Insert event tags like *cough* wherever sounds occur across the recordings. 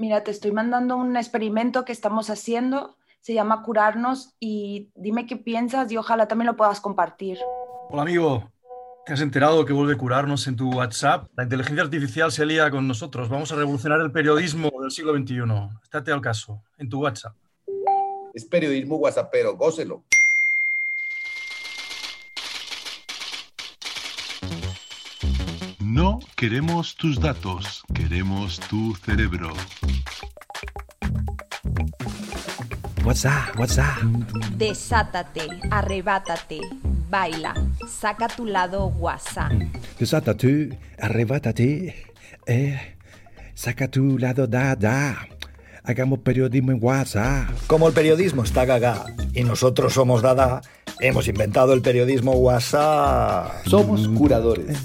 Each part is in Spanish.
mira, te estoy mandando un experimento que estamos haciendo se llama Curarnos y dime qué piensas y ojalá también lo puedas compartir. Hola amigo, ¿te has enterado que vuelve Curarnos en tu WhatsApp? La inteligencia artificial se alía con nosotros, vamos a revolucionar el periodismo del siglo XXI. Estate al caso, en tu WhatsApp. Es periodismo WhatsAppero, gócelo. No queremos tus datos, queremos tu cerebro. WhatsApp, WhatsApp. Desátate, arrebátate, baila, saca tu lado WhatsApp. Desátate, arrebátate, eh, saca tu lado da. Hagamos periodismo en WhatsApp. Como el periodismo está gaga y nosotros somos dada, hemos inventado el periodismo WhatsApp. Somos curadores,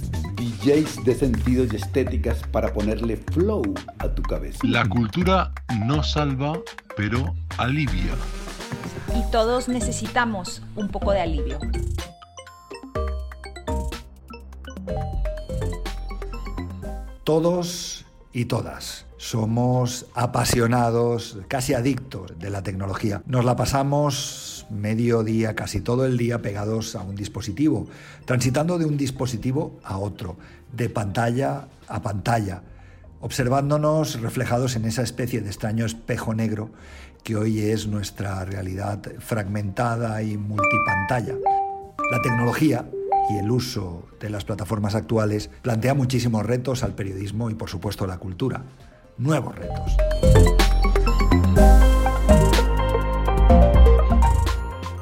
DJs de sentidos y estéticas para ponerle flow a tu cabeza. La cultura no salva, pero alivia. Y todos necesitamos un poco de alivio. Todos y todas somos apasionados, casi adictos de la tecnología. Nos la pasamos medio día, casi todo el día pegados a un dispositivo, transitando de un dispositivo a otro, de pantalla a pantalla, observándonos reflejados en esa especie de extraño espejo negro que hoy es nuestra realidad fragmentada y multipantalla. La tecnología y el uso de las plataformas actuales plantea muchísimos retos al periodismo y por supuesto a la cultura. Nuevos retos.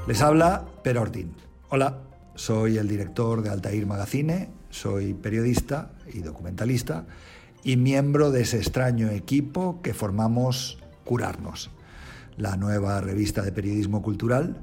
Les habla Per Ordin. Hola, soy el director de Altair Magazine, soy periodista y documentalista y miembro de ese extraño equipo que formamos Curarnos, la nueva revista de periodismo cultural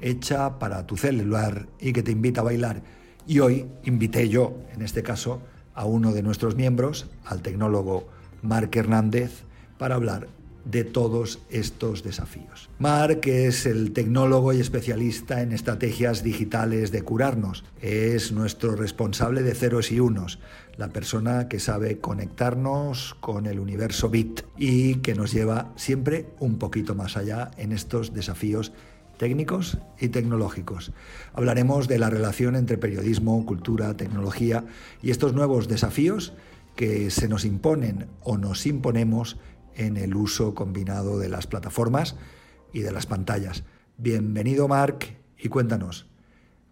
hecha para tu celular y que te invita a bailar. Y hoy invité yo, en este caso, a uno de nuestros miembros, al tecnólogo Marc Hernández, para hablar de todos estos desafíos. Marc es el tecnólogo y especialista en estrategias digitales de curarnos. Es nuestro responsable de ceros y unos, la persona que sabe conectarnos con el universo bit y que nos lleva siempre un poquito más allá en estos desafíos técnicos y tecnológicos. Hablaremos de la relación entre periodismo, cultura, tecnología y estos nuevos desafíos que se nos imponen o nos imponemos en el uso combinado de las plataformas y de las pantallas. Bienvenido Marc y cuéntanos,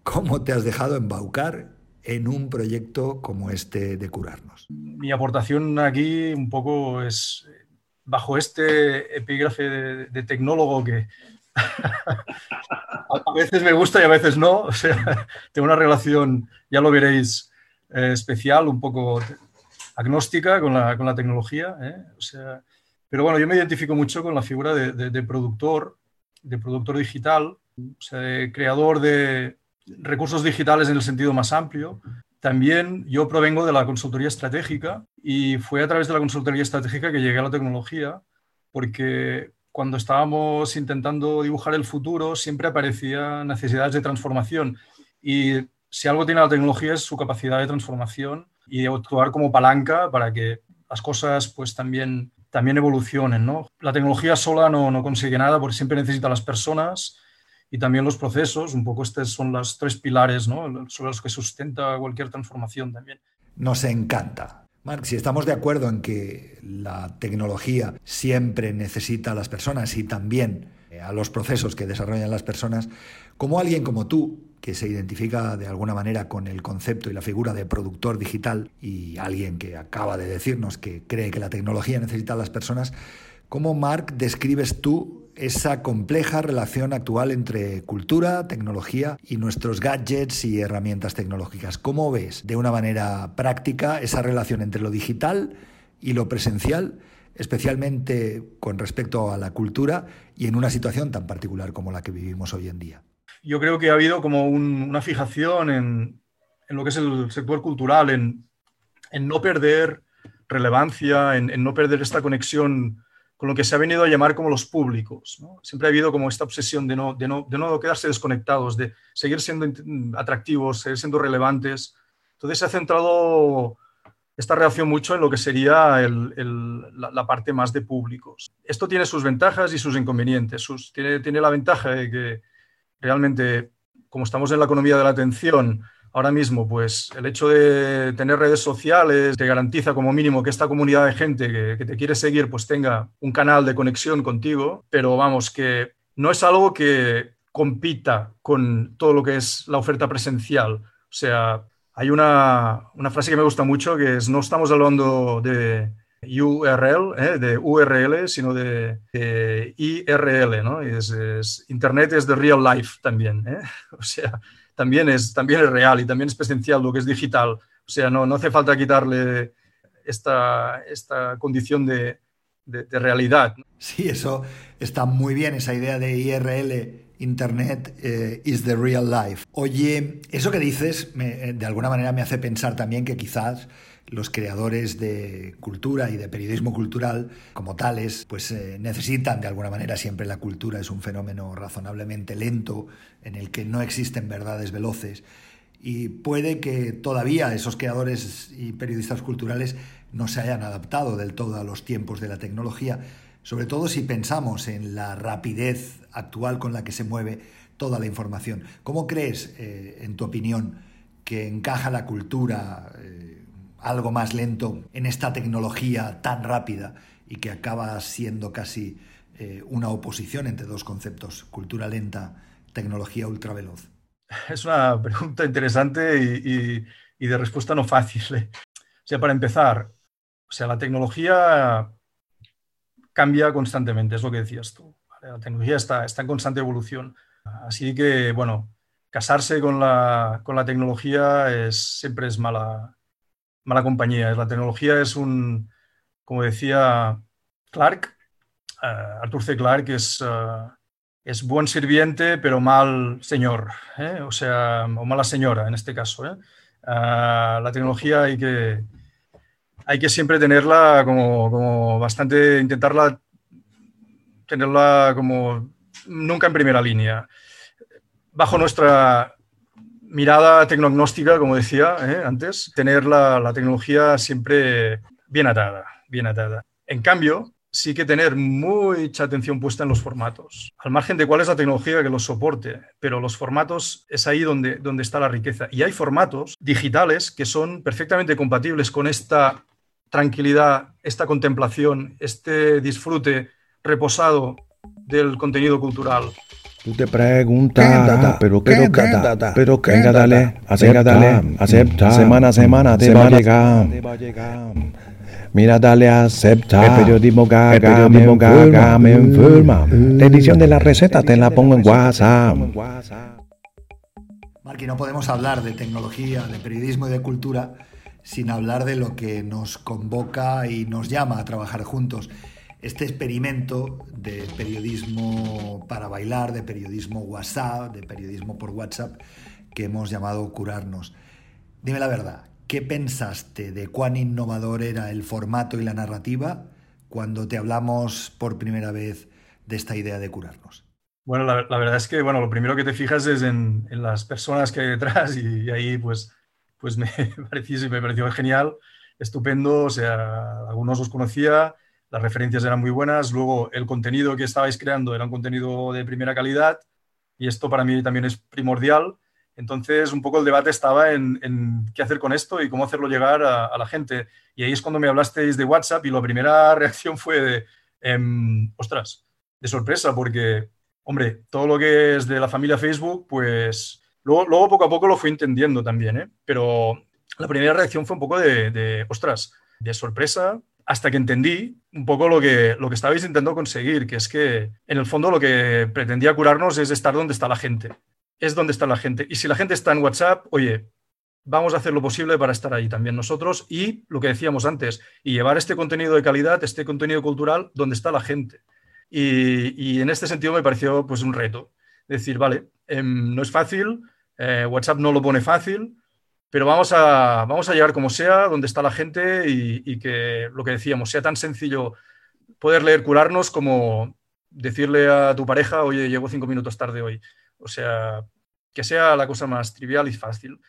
¿cómo te has dejado embaucar en un proyecto como este de curarnos? Mi aportación aquí un poco es bajo este epígrafe de, tecnólogo que *laughs* a veces me gusta y a veces no. O sea, tengo una relación, ya lo veréis, eh, especial, un poco agnóstica con la, tecnología. ¿eh? O sea, pero bueno, yo me identifico mucho con la figura de, productor, de productor digital, o sea, de creador de recursos digitales en el sentido más amplio. También yo provengo de la consultoría estratégica y fue a través de la consultoría estratégica que llegué a la tecnología, porque cuando estábamos intentando dibujar el futuro siempre aparecían necesidades de transformación y si algo tiene la tecnología es su capacidad de transformación y de actuar como palanca para que las cosas pues también también evolucionen. ¿no? La tecnología sola no, no consigue nada porque siempre necesita las personas y también los procesos. Un poco estos son los tres pilares ¿no? sobre los que sustenta cualquier transformación también. Nos encanta. Marc, si estamos de acuerdo en que la tecnología siempre necesita a las personas y también a los procesos que desarrollan las personas, como alguien como tú, que se identifica de alguna manera con el concepto y la figura de productor digital y alguien que acaba de decirnos que cree que la tecnología necesita a las personas, ¿cómo, Marc, describes tú esa compleja relación actual entre cultura, tecnología y nuestros gadgets y herramientas tecnológicas? ¿Cómo ves de una manera práctica esa relación entre lo digital y lo presencial especialmente con respecto a la cultura y en una situación tan particular como la que vivimos hoy en día? Yo creo que ha habido como un- una fijación en, en lo que es el sector cultural, en, en no perder relevancia, en, no perder esta conexión con lo que se ha venido a llamar como los públicos. Siempre ha habido como esta obsesión de no, de, no, de no quedarse desconectados, de seguir siendo atractivos, seguir siendo relevantes. Entonces se ha centrado esta reacción mucho en lo que sería el- la, parte más de públicos. Esto tiene sus ventajas y sus inconvenientes. Tiene, tiene la ventaja de que realmente, como estamos en la economía de la atención, ahora mismo, pues el hecho de tener redes sociales te garantiza como mínimo que esta comunidad de gente que, te quiere seguir, pues tenga un canal de conexión contigo, pero vamos, que no es algo que compita con todo lo que es la oferta presencial. O sea, hay una, una frase que me gusta mucho que es, no estamos hablando de URL, ¿eh? de URL, sino de, de IRL, ¿no? Es, es- Internet es the real life también, ¿eh? *laughs* O sea, también es, también es real y también es presencial lo que es digital. O sea, no, no hace falta quitarle esta, esta condición de, de- de realidad. Sí, eso está muy bien, esa idea de IRL, Internet eh, is the real life. Oye, eso que dices me- eh, de alguna manera me hace pensar también que quizás los creadores de cultura y de periodismo cultural como tales, pues eh, necesitan de alguna manera siempre la cultura, es un fenómeno razonablemente lento en el que no existen verdades veloces y puede que todavía esos creadores y periodistas culturales no se hayan adaptado del todo a los tiempos de la tecnología, sobre todo si pensamos en la rapidez actual con la que se mueve toda la información. ¿Cómo crees, eh, en tu opinión, que encaja la cultura eh, algo más lento en esta tecnología tan rápida y que acaba siendo casi eh, una oposición entre dos conceptos, cultura lenta, tecnología ultraveloz? Es una pregunta interesante y, de respuesta no fácil. ¿eh? O sea, para empezar, o sea, la tecnología cambia constantemente, es lo que decías tú. La tecnología está, está en constante evolución. Así que, bueno, casarse con la, con la tecnología es, siempre es mala, mala compañía. La tecnología es un, como decía Clark, eh, Arthur C. Clarke es, eh, es buen sirviente, pero mal señor, ¿eh? o sea, o mala señora en este caso. Ah, la tecnología hay que, hay que siempre tenerla como, como bastante, intentarla tenerla como nunca en primera línea. Bajo nuestra mirada tecnognóstica, como decía ¿eh? antes, tener la, la tecnología siempre bien atada, bien atada. En cambio, sí que tener mucha atención puesta en los formatos, al margen de cuál es la tecnología que los soporte, pero los formatos es ahí donde, donde está la riqueza. Y hay formatos digitales que son perfectamente compatibles con esta tranquilidad, esta contemplación, este disfrute reposado del contenido cultural. Tú te preguntas, pero qué pero, pero qué, venga dale, acepta, dale, acepta, semana a semana te va a llegar. Mira, dale, acepta. El periodismo gaga, el periodismo gaga me enferma. La edición de la receta te la pongo en WhatsApp. Marqui, no podemos hablar de tecnología, de periodismo y de cultura sin hablar de lo que nos convoca y nos llama a trabajar juntos. Este experimento de periodismo para bailar, de periodismo WhatsApp, de periodismo por WhatsApp, que hemos llamado Curarnos. Dime la verdad, ¿qué pensaste de cuán innovador era el formato y la narrativa cuando te hablamos por primera vez de esta idea de curarnos? Bueno, la, verdad es que bueno, lo primero que te fijas es en, en las personas que hay detrás y, y ahí pues, pues me, *laughs* pareció, me pareció genial, estupendo, o sea, algunos los conocía, las referencias eran muy buenas, luego el contenido que estabais creando era un contenido de primera calidad y esto para mí también es primordial. Entonces, un poco el debate estaba en, qué hacer con esto y cómo hacerlo llegar a, la gente. Y ahí es cuando me hablasteis de WhatsApp y la primera *laughs* reacción fue de, eh, ostras, de sorpresa, porque, hombre, todo lo que es de la familia Facebook, pues luego, poco a poco lo fui entendiendo también, ¿eh? Pero la primera reacción fue un poco de ostras, de sorpresa, hasta que entendí un poco lo que, lo que estabais intentando conseguir, que es que en el fondo lo que pretendía curarnos es estar donde está la gente. Es donde está la gente. Y si la gente está en WhatsApp, oye, vamos a hacer lo posible para estar ahí también nosotros y lo que decíamos antes, y llevar este contenido de calidad, este contenido cultural, donde está la gente. Y, en este sentido me pareció pues un reto. Decir, vale, em, no es fácil, eh, WhatsApp no lo pone fácil, pero vamos a, vamos a llegar como sea, donde está la gente y, que lo que decíamos, sea tan sencillo poder leer curarnos como decirle a tu pareja, oye, llego cinco minutos tarde hoy. O sea, que sea la cosa más trivial y fácil.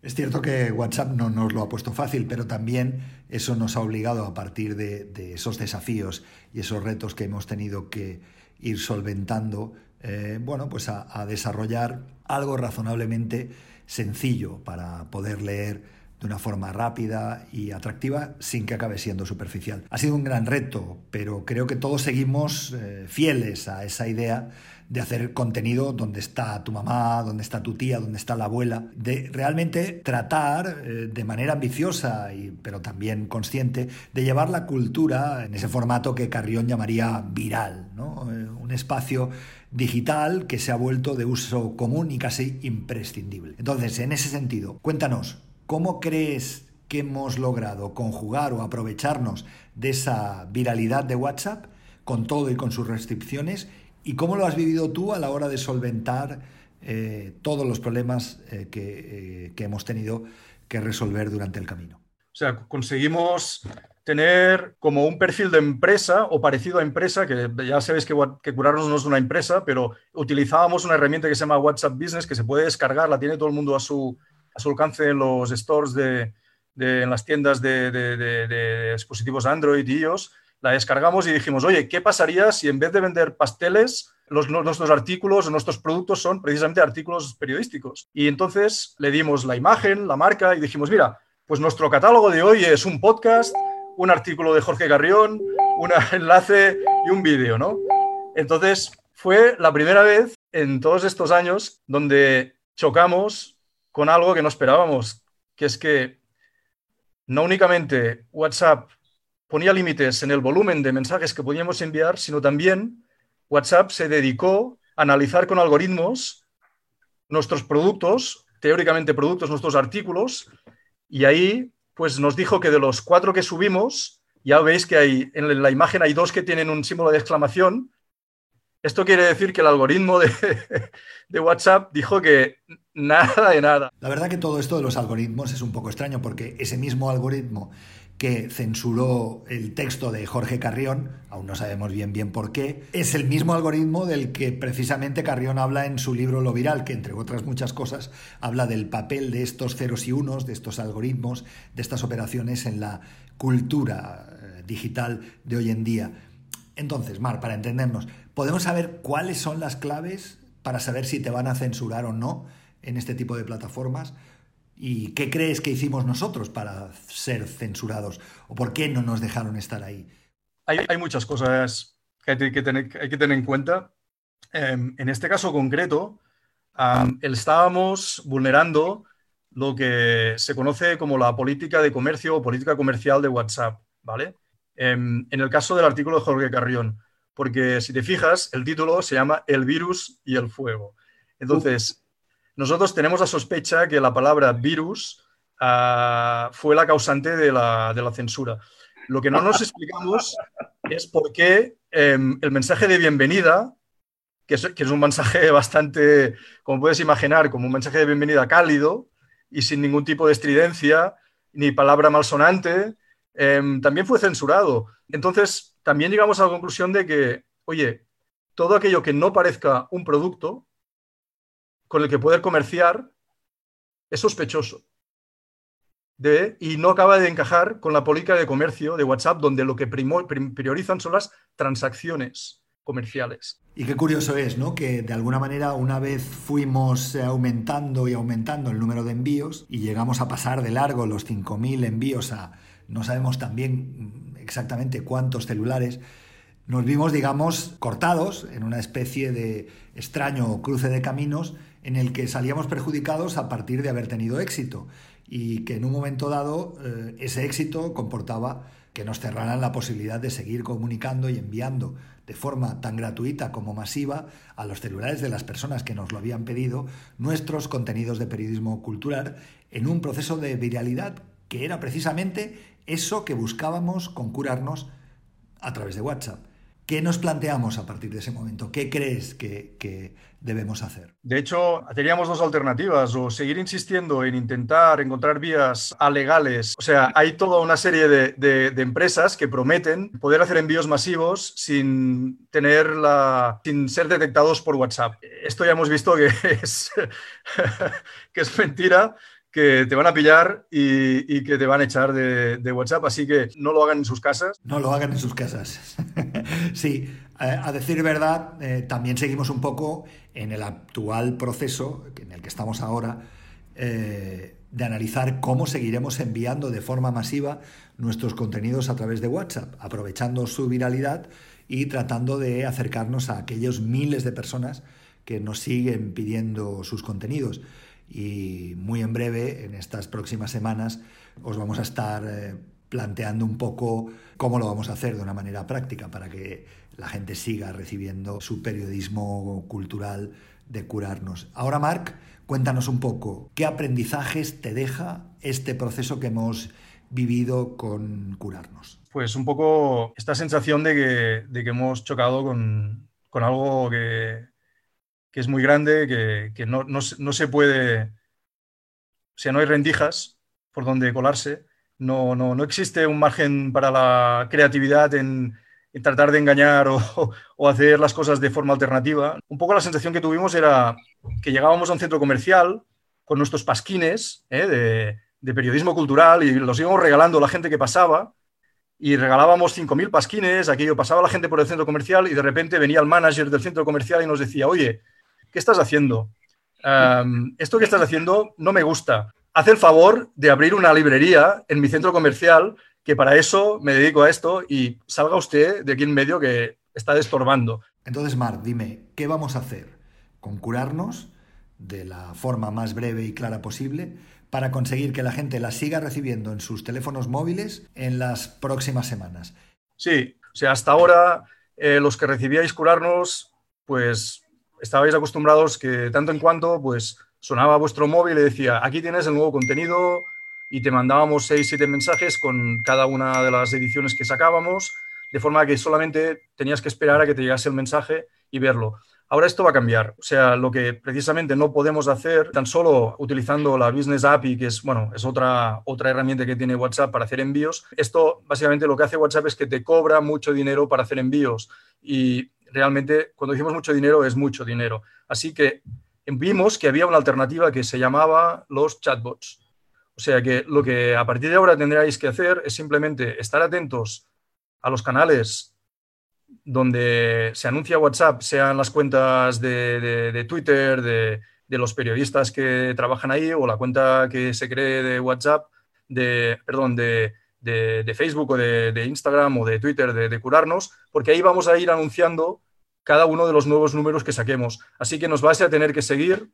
Es cierto que WhatsApp no nos lo ha puesto fácil, pero también eso nos ha obligado a partir de, esos desafíos y esos retos que hemos tenido que ir solventando, eh, bueno, pues a, desarrollar algo razonablemente sencillo para poder leer de una forma rápida y atractiva sin que acabe siendo superficial. Ha sido un gran reto, pero creo que todos seguimos eh, fieles a esa idea de hacer contenido donde está tu mamá, donde está tu tía, donde está la abuela, de realmente tratar eh, de manera ambiciosa, y, pero también consciente, de llevar la cultura en ese formato que Carrión llamaría viral, ¿no? Eh, un espacio digital que se ha vuelto de uso común y casi imprescindible. Entonces, en ese sentido, cuéntanos, ¿cómo crees que hemos logrado conjugar o aprovecharnos de esa viralidad de WhatsApp con todo y con sus restricciones ¿Y cómo lo has vivido tú a la hora de solventar eh, todos los problemas eh, que, hemos tenido que resolver durante el camino? O sea, conseguimos tener como un perfil de empresa o parecido a empresa, que ya sabéis que, que Curarnos no es una empresa, pero utilizábamos una herramienta que se llama WhatsApp Business, que se puede descargar, la tiene todo el mundo a su, a su alcance en los stores de, en las tiendas de, de, dispositivos Android y iOS, la descargamos y dijimos, oye, ¿qué pasaría si en vez de vender pasteles, los, nuestros artículos o nuestros productos son precisamente artículos periodísticos? Y entonces le dimos la imagen, la marca y dijimos, mira, pues nuestro catálogo de hoy es un podcast, un artículo de Jorge Garrión, un *laughs* enlace y un vídeo, ¿no? Entonces fue la primera vez en todos estos años donde chocamos con algo que no esperábamos, que es que no únicamente WhatsApp ponía límites en el volumen de mensajes que podíamos enviar, sino también WhatsApp se dedicó a analizar con algoritmos nuestros productos, teóricamente productos, nuestros artículos, y ahí pues nos dijo que de los cuatro que subimos, ya veis que hay, en la imagen hay dos que tienen un símbolo de exclamación. Esto quiere decir que el algoritmo de, *laughs* de WhatsApp dijo que nada de nada. La verdad que todo esto de los algoritmos es un poco extraño porque ese mismo algoritmo que censuró el texto de Jorge Carrión, aún no sabemos bien bien por qué, es el mismo algoritmo del que precisamente Carrión habla en su libro Lo Viral, que entre otras muchas cosas habla del papel de estos ceros y unos, de estos algoritmos, de estas operaciones en la cultura eh, digital de hoy en día. Entonces, Mar, para entendernos, ¿podemos saber cuáles son las claves para saber si te van a censurar o no en este tipo de plataformas? ¿Y qué crees que hicimos nosotros para ser censurados? ¿O por qué no nos dejaron estar ahí? Hay, muchas cosas que hay que, tener, en cuenta. Em, en este caso concreto, estábamos vulnerando lo que se conoce como la política de comercio o política comercial de WhatsApp, ¿vale? Em, en el caso del artículo de Jorge Carrión, porque si te fijas, el título se llama El virus y el fuego. Entonces, nosotros tenemos la sospecha que la palabra virus ah, fue la causante de la, censura. Lo que no nos explicamos es por qué em, el mensaje de bienvenida, que es, un mensaje bastante, como puedes imaginar, como un mensaje de bienvenida cálido y sin ningún tipo de estridencia ni palabra malsonante, em, también fue censurado. Entonces, también llegamos a la conclusión de que, oye, todo aquello que no parezca un producto con el que poder comerciar es sospechoso. y no acaba de encajar con la política de comercio de WhatsApp, donde lo que priorizan son las transacciones comerciales. Y qué curioso es, ¿no? Que de alguna manera una vez fuimos aumentando y aumentando el número de envíos y llegamos a pasar de largo los 5.000 envíos a no sabemos también exactamente cuántos celulares, nos vimos, digamos, cortados en una especie de extraño cruce de caminos en el que salíamos perjudicados a partir de haber tenido éxito y que en un momento dado eh, ese éxito comportaba que nos cerraran la posibilidad de seguir comunicando y enviando de forma tan gratuita como masiva a los celulares de las personas que nos lo habían pedido nuestros contenidos de periodismo cultural en un proceso de viralidad que era precisamente eso que buscábamos con curarnos a través de WhatsApp. ¿Qué nos planteamos a partir de ese momento? ¿Qué crees que, debemos hacer? De hecho, teníamos dos alternativas, o seguir insistiendo en intentar encontrar vías alegales. O sea, hay toda una serie de, empresas que prometen poder hacer envíos masivos sin tener la, sin ser detectados por WhatsApp. Esto ya hemos visto que *laughs* es, que es mentira que te van a pillar y, que te van a echar de, WhatsApp, así que no lo hagan en sus casas. No lo hagan en sus casas. *laughs* sí, a decir verdad, eh, también seguimos un poco en el actual proceso en el que estamos ahora. Eh, de analizar cómo seguiremos enviando de forma masiva nuestros contenidos a través de WhatsApp, aprovechando su viralidad y tratando de acercarnos a aquellos miles de personas que nos siguen pidiendo sus contenidos y muy en breve, en estas próximas semanas, os vamos a estar eh, planteando un poco cómo lo vamos a hacer de una manera práctica para que la gente siga recibiendo su periodismo cultural de curarnos. Ahora, Marc, cuéntanos un poco, ¿qué aprendizajes te deja este proceso que hemos vivido con curarnos? Pues un poco esta sensación de que, de que hemos chocado con, con algo que, que es muy grande, que, no, se puede, o sea, no hay rendijas por donde colarse, no, no, no existe un margen para la creatividad en, tratar de engañar *laughs* o, hacer las cosas de forma alternativa. Un poco la sensación que tuvimos era que llegábamos a un centro comercial con nuestros pasquines ¿eh? de, de, periodismo cultural y los íbamos regalando a la gente que pasaba y regalábamos 5.000 pasquines, aquello pasaba la gente por el centro comercial y de repente venía el manager del centro comercial y nos decía, oye, ¿qué estás haciendo? esto que estás haciendo no me gusta. Haz el favor de abrir una librería en mi centro comercial, que para eso me dedico a esto, y salga usted de aquí en medio que está destorbando. Entonces, Marc, dime, ¿qué vamos a hacer? ¿Con curarnos de la forma más breve y clara posible para conseguir que la gente la siga recibiendo en sus teléfonos móviles en las próximas semanas? Sí, o sea, hasta ahora eh, los que recibíais curarnos, pues estabais acostumbrados que tanto en cuanto pues sonaba vuestro móvil y decía, aquí tienes el nuevo contenido y te mandábamos seis, siete mensajes con cada una de las ediciones que sacábamos, de forma que solamente tenías que esperar a que te llegase el mensaje y verlo. Ahora esto va a cambiar, o sea, lo que precisamente no podemos hacer tan solo utilizando la Business API, que es, bueno, es otra, otra herramienta que tiene WhatsApp para hacer envíos. Esto básicamente lo que hace WhatsApp es que te cobra mucho dinero para hacer envíos y realmente cuando decimos mucho dinero es mucho dinero. Así que vimos que había una alternativa que se llamaba los chatbots. O sea que lo que a partir de ahora tendréis que hacer es simplemente estar atentos a los canales donde se anuncia WhatsApp, sean las cuentas de, Twitter, de, los periodistas que trabajan ahí o la cuenta que se cree de WhatsApp, de, perdón, de, de, Facebook o de, Instagram o de Twitter de, curarnos, porque ahí vamos a ir anunciando cada uno de los nuevos números que saquemos. Así que nos vais a tener que seguir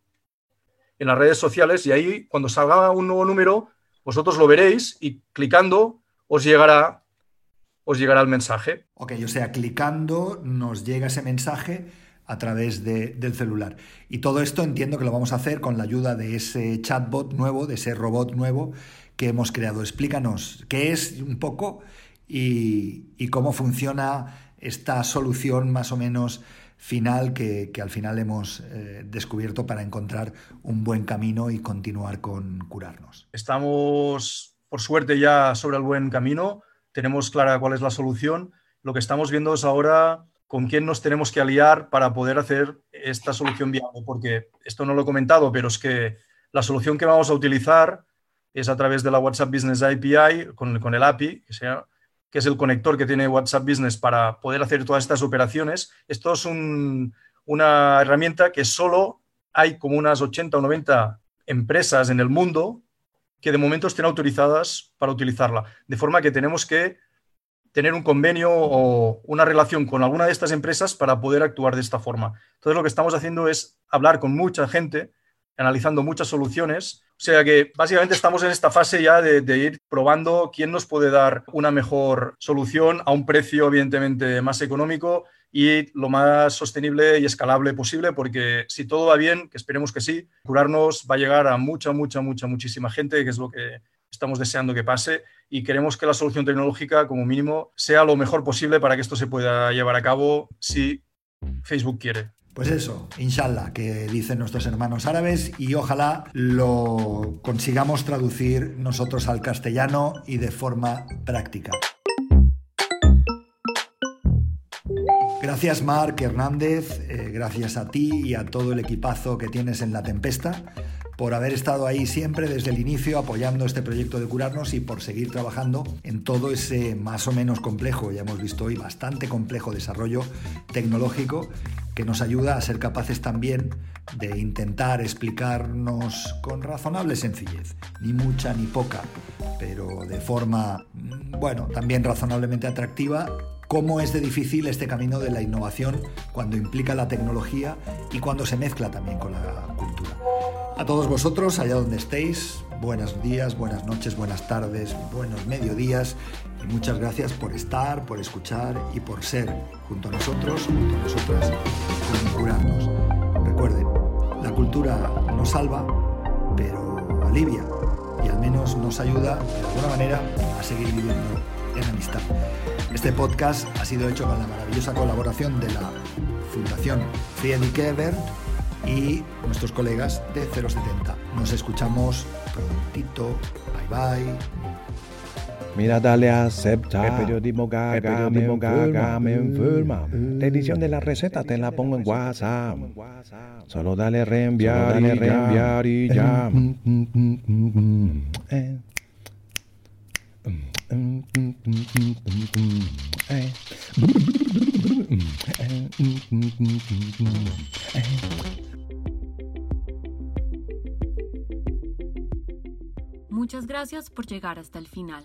en las redes sociales y ahí cuando salga un nuevo número, vosotros lo veréis y clicando os llegará, os llegará el mensaje. Ok, o sea, clicando nos llega ese mensaje a través del celular. Y todo esto entiendo que lo vamos a hacer con la ayuda de ese chatbot nuevo, de ese robot nuevo que hemos creado. Explícanos qué es un poco y cómo funciona esta solución más o menos final que, al final hemos eh, descubierto para encontrar un buen camino y continuar con curarnos. Estamos, por suerte, ya sobre el buen camino, tenemos clara cuál es la solución. Lo que estamos viendo es ahora con quién nos tenemos que aliar para poder hacer esta solución viable, porque esto no lo he comentado, pero es que la solución que vamos a utilizar es a través de la WhatsApp Business API, con, con el API, que sea que es el conector que tiene WhatsApp Business para poder hacer todas estas operaciones. Esto es una herramienta que solo hay como unas 80 o 90 empresas en el mundo que de momento estén autorizadas para utilizarla. De forma que tenemos que tener un convenio o una relación con alguna de estas empresas para poder actuar de esta forma. Entonces lo que estamos haciendo es hablar con mucha gente, analizando muchas soluciones o sea que básicamente estamos en esta fase ya de, ir probando quién nos puede dar una mejor solución a un precio evidentemente más económico y lo más sostenible y escalable posible, porque si todo va bien, que esperemos que sí, curarnos va a llegar a mucha, mucha, mucha, muchísima gente, que es lo que estamos deseando que pase y queremos que la solución tecnológica, como mínimo, sea lo mejor posible para que esto se pueda llevar a cabo si Facebook quiere. Pues eso, inshallah, que dicen nuestros hermanos árabes y ojalá lo consigamos traducir nosotros al castellano y de forma práctica. Gracias Marc Hernández, eh, gracias a ti y a todo el equipazo que tienes en La Tempesta por haber estado ahí siempre desde el inicio apoyando este proyecto de curarnos y por seguir trabajando en todo ese más o menos complejo, ya hemos visto hoy, bastante complejo desarrollo tecnológico que nos ayuda a ser capaces también de intentar explicarnos con razonable sencillez, ni mucha ni poca, pero de forma, mm, bueno, también razonablemente atractiva cómo es de difícil este camino de la innovación cuando implica la tecnología y cuando se mezcla también con la cultura. A todos vosotros, allá donde estéis, buenos días, buenas noches, buenas tardes, buenos mediodías muchas gracias por estar, por escuchar y por ser junto a nosotros, junto a nosotras, con curarnos. Recuerden, la cultura nos salva, pero alivia y al menos nos ayuda de alguna manera a seguir viviendo en amistad. Este podcast ha sido hecho con la maravillosa colaboración de la Fundación Friedrich Ebert y nuestros colegas de 070. Nos escuchamos prontito. Bye bye. Mira, dale a aceptar. El periodismo gaga, el periodismo gaga me enferma. La edición de la receta te la pongo en WhatsApp. Solo dale reenviar, dale reenviar y ya. Muchas gracias por llegar hasta el final.